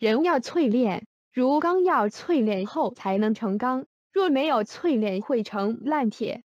人要淬炼如钢要淬炼后才能成钢若没有淬炼会成烂铁